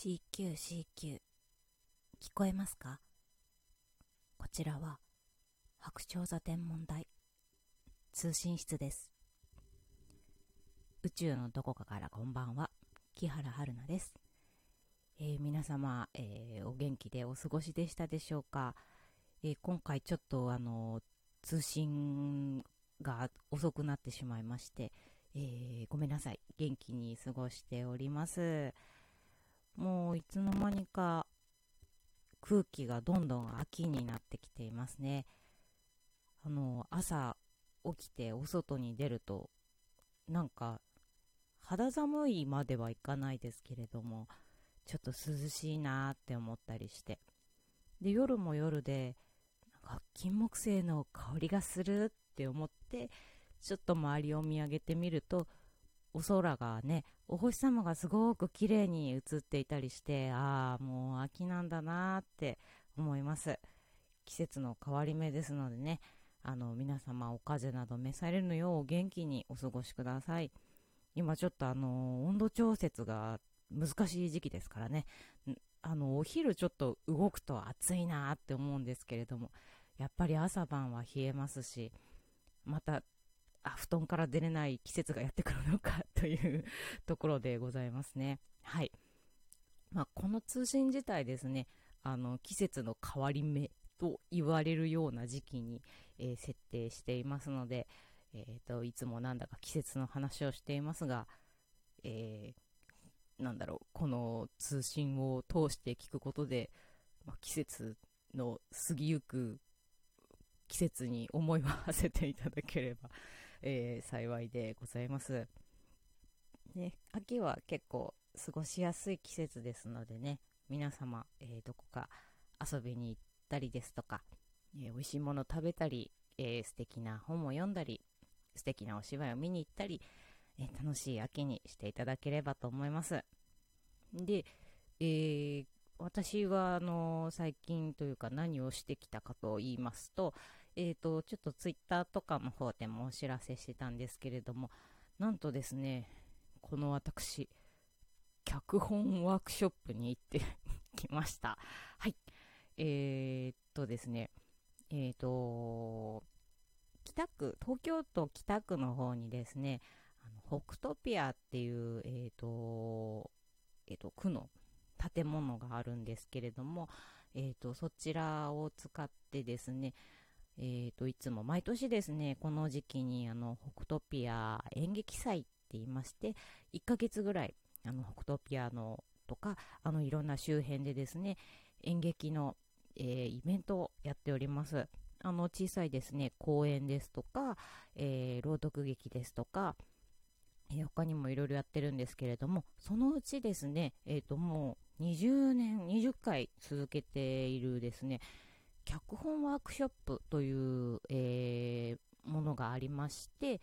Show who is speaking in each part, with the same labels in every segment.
Speaker 1: CQCQ 聞こえますか？こちらは白鳥座天文台通信室です。宇宙のどこかからこんばんは木原春菜です、えー、皆様、えー、お元気でお過ごしでしたでしょうか、えー、今回ちょっとあの通信が遅くなってしまいまして、えごめんなさい。元気に過ごしております。もういつの間にか空気がどんどん秋になってきていますね。あの、朝起きてお外に出ると、なんか肌寒いまではいかないですけれども、ちょっと涼しいなって思ったりして。で、夜も夜で、なんか金木犀の香りがするって思って、ちょっと周りを見上げてみると、お空がね、お星様がすごく綺麗に映っていたりして、ああ、もう秋なんだなって思います。季節の変わり目ですのでね、あの、皆様お風邪など召されるよう元気にお過ごしください。今ちょっとあの、温度調節が難しい時期ですからね、あの、お昼ちょっと動くと暑いなって思うんですけれども、やっぱり朝晩は冷えますし、またあ布団から出れない季節がやってくるのかというところでございますね。はい。まあ、この通信自体ですね、あの、季節の変わり目と言われるような時期に、えー、設定していますので、えーと、いつもなんだか季節の話をしていますが、えー、なんだろう、この通信を通して聞くことで、まあ、季節の過ぎゆく季節に思いを馳せていただければえー、幸いでございます。ね、秋は結構過ごしやすい季節ですのでね、皆様、えー、どこか遊びに行ったりですとか、えー、美味しいもの食べたり、えー、素敵な本を読んだり、素敵なお芝居を見に行ったり、えー、楽しい秋にしていただければと思います。で、えー、私はあの最近というか何をしてきたかと言いますと、えーと、ちょっとツイッターとかの方でもお知らせしてたんですけれども、なんとですね、この私、脚本ワークショップに行ってきました。はい。えー、っとですね、えー、っと、北区、東京都北区の方にですね、あの北トピアっていう、えー、っと、えっと、区の建物があるんですけれども、えっと、そちらを使ってですね、えーと、いつも毎年ですね、この時期にあの北トピア演劇祭っていまして、1ヶ月ぐらいあの北トピアのとか、あのいろんな周辺でですね、演劇の、えー、イベントをやっております。あの小さいですね、公演ですとか、えー、朗読劇ですとか、えー、他にもいろいろやってるんですけれども、そのうちですね、えっ、ともう20年、20回続けているですね、脚本ワークショップという、えー、ものがありまして、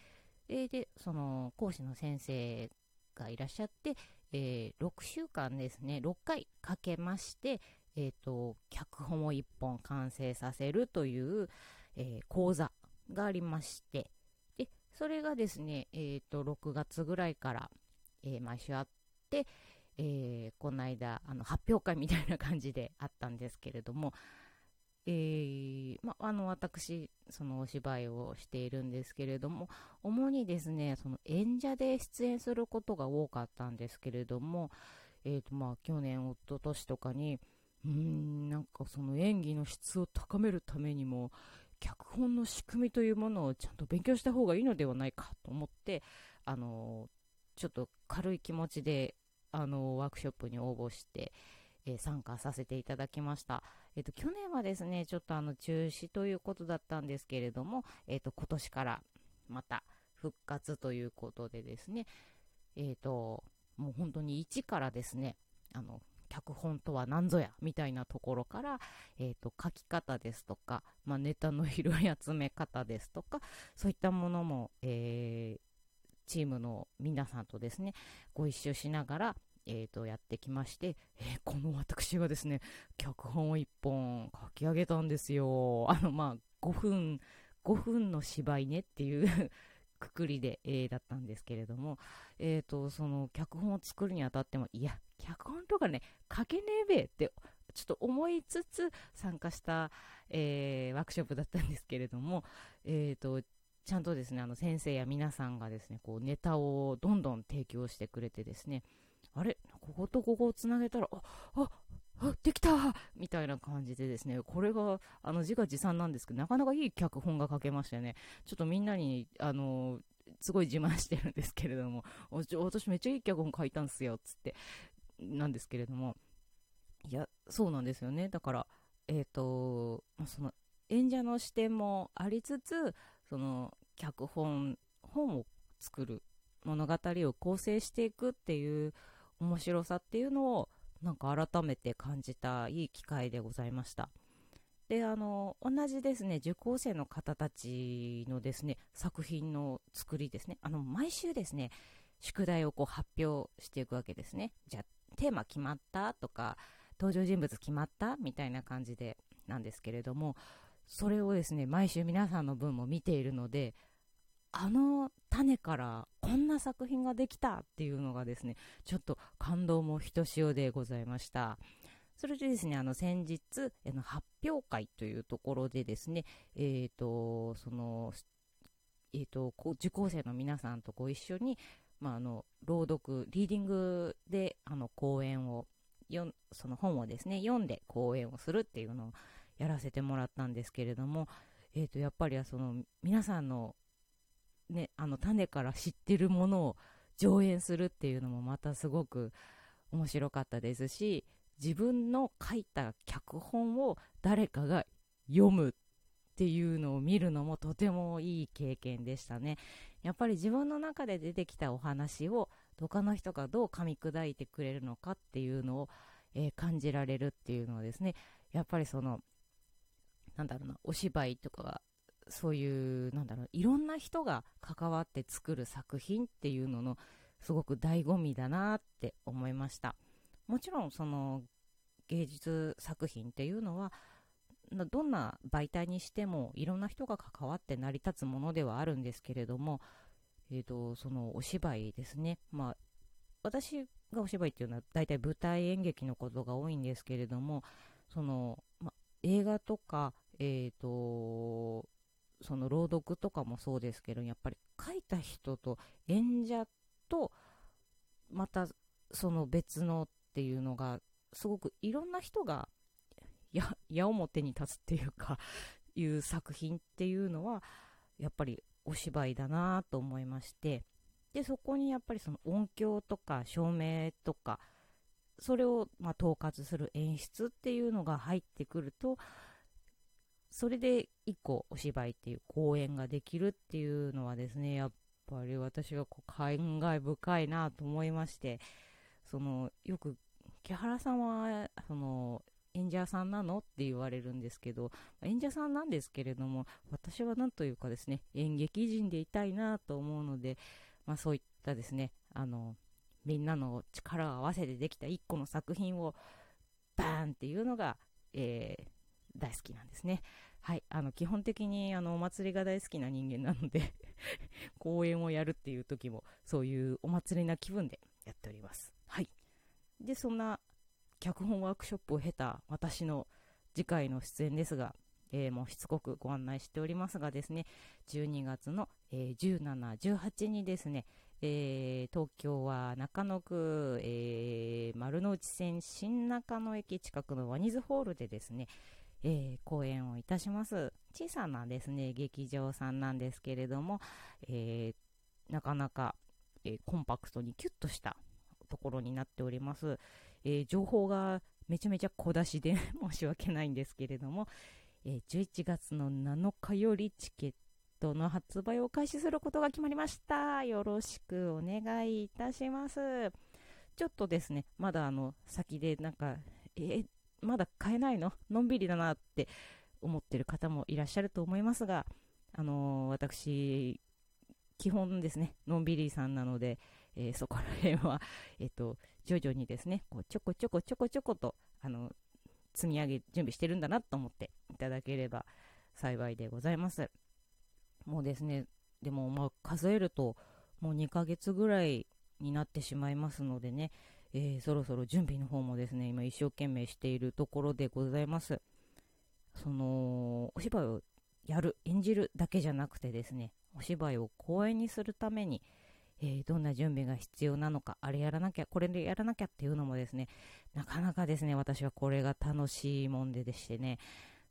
Speaker 1: えー、で、その講師の先生がいらっしゃって、えー、6週間ですね、6回かけまして、えっ、と、脚本を1本完成させるという、え講座がありまして、で、それがですね、えっ、と、6月ぐらいから、え毎週あって、えこの間、あの、発表会みたいな感じであったんですけれども、えー、ま、あの、私、そのお芝居をしているんですけれども、主にですね、その演者で出演することが多かったんですけれども、えっ、ー、と、まあ、去年、一昨年とかに、うん、なんかその演技の質を高めるためにも、脚本の仕組みというものをちゃんと勉強した方がいいのではないかと思って、あの、ちょっと軽い気持ちで、あの、ワークショップに応募して、えー、参加させていただきました。えっ、ー、と、去年はですね、ちょっとあの、中止ということだったんですけれども、えっ、ー、と、今年からまた復活ということでですね、えっ、と、もう本当に一からですね、あの、脚本とは何ぞやみたいなところから、えーと、書き方ですとか、まあ、ネタの拾い集め方ですとかそういったものも、えー、チームの皆さんとですねご一緒しながら、えー、とやってきまして、えー、この私がですね脚本を1本書き上げたんですよ。あのまあ5分5分の芝居ねっていう くくりで、えー、だったんですけれども、えーと、その脚本を作るにあたってもいや脚本とかね書けねえべってちょっと思いつつ参加した、えー、ワークショップだったんですけれども、えーと、ちゃんとですねあの先生や皆さんがですねこうネタをどんどん提供してくれてですねあれ？こことここをつなげたらあああできたみたいな感じでですね、これがあの自画自賛なんですけど、なかなかいい脚本が書けましたね。ちょっとみんなに、あの、すごい自慢してるんですけれども、私めっちゃいい脚本書いたんすよ、つって、なんですけれども、いや、そうなんですよね。だから、えっ、ー、と、その、演者の視点もありつつ、その、脚本、本を作る、物語を構成していくっていう面白さっていうのを、なんか改めて感じたいい機会でございました。で、あの、同じですね、受講生の方たちのですね、作品の作りですね、あの、毎週ですね、宿題をこう発表していくわけですね。じゃあ、テーマ決まったとか、登場人物決まったみたいな感じでなんですけれども、それをですね、毎週皆さんの分も見ているので、あの種からこんな作品ができたっていうのがですね、ちょっと感動もひとしおでございました。それでですね、あの先日、あの発表会というところでですね、えっ、ー、と、その、えっ、ー、と、受講生の皆さんとご一緒に、まあ、あの、朗読、リーディングで、あの、講演を、よその本をですね、読んで講演をするっていうのをやらせてもらったんですけれども、えっ、ー、と、やっぱりその、皆さんのね、あの種から知ってるものを上演するっていうのもまたすごく面白かったですし自分の書いた脚本を誰かが読むっていうのを見るのもとてもいい経験でしたね。やっぱり自分の中で出てきたお話を他の人がどう噛み砕いてくれるのかっていうのを、えー、感じられるっていうのはですねやっぱりそのなんだろうなお芝居とかそういう、なんだろう、いろな人が関わって作る作品っていうのの、すごく醍醐味だなって思いました。もちろん、その、芸術作品っていうのは、どんな媒体にしてもいろんな人が関わって成り立つものではあるんですけれども、えーと、そのお芝居ですね、まあ、私がお芝居っていうのは大体舞台演劇のことが多いんですけれどもその、ま、映画とか、えーとその朗読とかもそうですけどやっぱり書いた人と演者とまたその別のっていうのがすごくいろんな人がや矢面に立つっていうかいう作品っていうのはやっぱりお芝居だなと思いましてでそこにやっぱりその音響とか照明とかそれをま統括する演出っていうのが入ってくるとそれで一個お芝居っていう公演ができるっていうのはですね、やっぱり私はこう感慨深いなと思いまして、その、よく、木原さんは、その、演者さんなのって言われるんですけど、演者さんなんですけれども、私はなんというかですね、演劇人でいたいなと思うので、まあそういったですね、あの、みんなの力を合わせてできた一個の作品を、バーンっていうのが、えー、大好きなんですね。はい、あの基本的にあのお祭りが大好きな人間なので 公演をやるっていう時もそういうお祭りな気分でやっております。はい、でそんな脚本ワークショップを経た私の次回の出演ですが、えー、もうしつこくご案内しておりますがですね12月の、えー、17、18にですね、えー、東京は中野区、えー、丸の内線新中野駅近くのワニズホールでですね、えー、公演をいたします。小さなですね、劇場さんなんですけれども、えー、なかなか、えー、コンパクトにキュッとしたところになっております。え情報がめちゃめちゃ小出しで 申し訳ないんですけれども、え11月の7日よりチケットの発売を開始することが決まりました。よろしくお願いいたします。ちょっとですね、まだあの、先でなんか、えまだ買えないの？のんびりだなって思ってる方もいらっしゃると思いますが、あのー、私、基本ですね、のんびりさんなので、えー、そこら辺は、えっ、ー、と、徐々にですね、こうちょこちょこちょこちょこと、あの、積み上げ、準備してるんだなと思っていただければ幸いでございます。もうですね、でもまあ数えるともう2ヶ月ぐらいになってしまいますのでね、えー、そろそろ準備の方もですね今一生懸命しているところでございますそのお芝居をやる演じるだけじゃなくてですねお芝居を公演にするために、えー、どんな準備が必要なのかあれやらなきゃこれでやらなきゃっていうのもですねなかなかですね私はこれが楽しいもんででしてね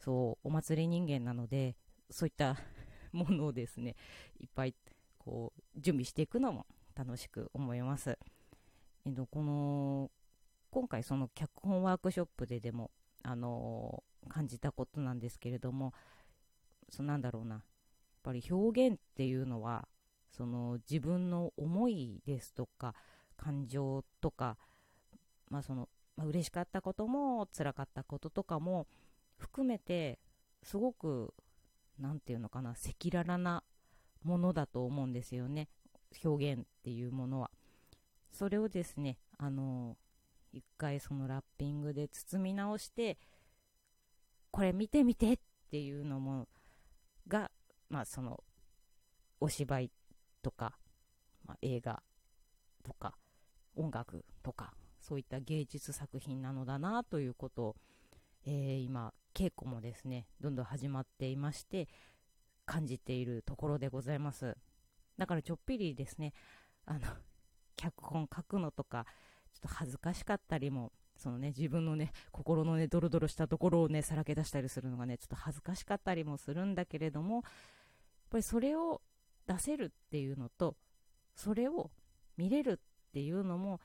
Speaker 1: そうお祭り人間なのでそういったものをですねいっぱいこう準備していくのも楽しく思います。えっと、この今回その脚本ワークショップででも、あのー、感じたことなんですけれどもそなんだろうなやっぱり表現っていうのはその自分の思いですとか感情とか、まあそのまあ、嬉しかったことも辛かったこととかも含めてすごく何て言うのかな赤裸々なものだと思うんですよね。表現っていうものは。それをですねあの一回そのラッピングで包み直してこれ見てみてっていうのもがまあそのお芝居とか、まあ、映画とか音楽とかそういった芸術作品なのだなということを、えー、今稽古もですねどんどん始まっていまして感じているところでございます。だからちょっぴりですねあの脚本書くのとかちょっと恥ずかしかったりもそのね自分のね心のねドロドロしたところをねさらけ出したりするのがねちょっと恥ずかしかったりもするんだけれどもやっぱりそれを出せるっていうのとそれを見れるっていうのも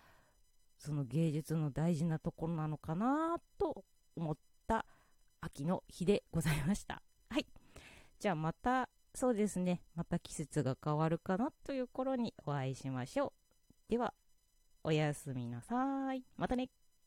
Speaker 1: その芸術の大事なところなのかなと思った秋の日でございました。はい。じゃあまたそうですね。また季節が変わるかなという頃にお会いしましょう。ではおやすみなさい。またね。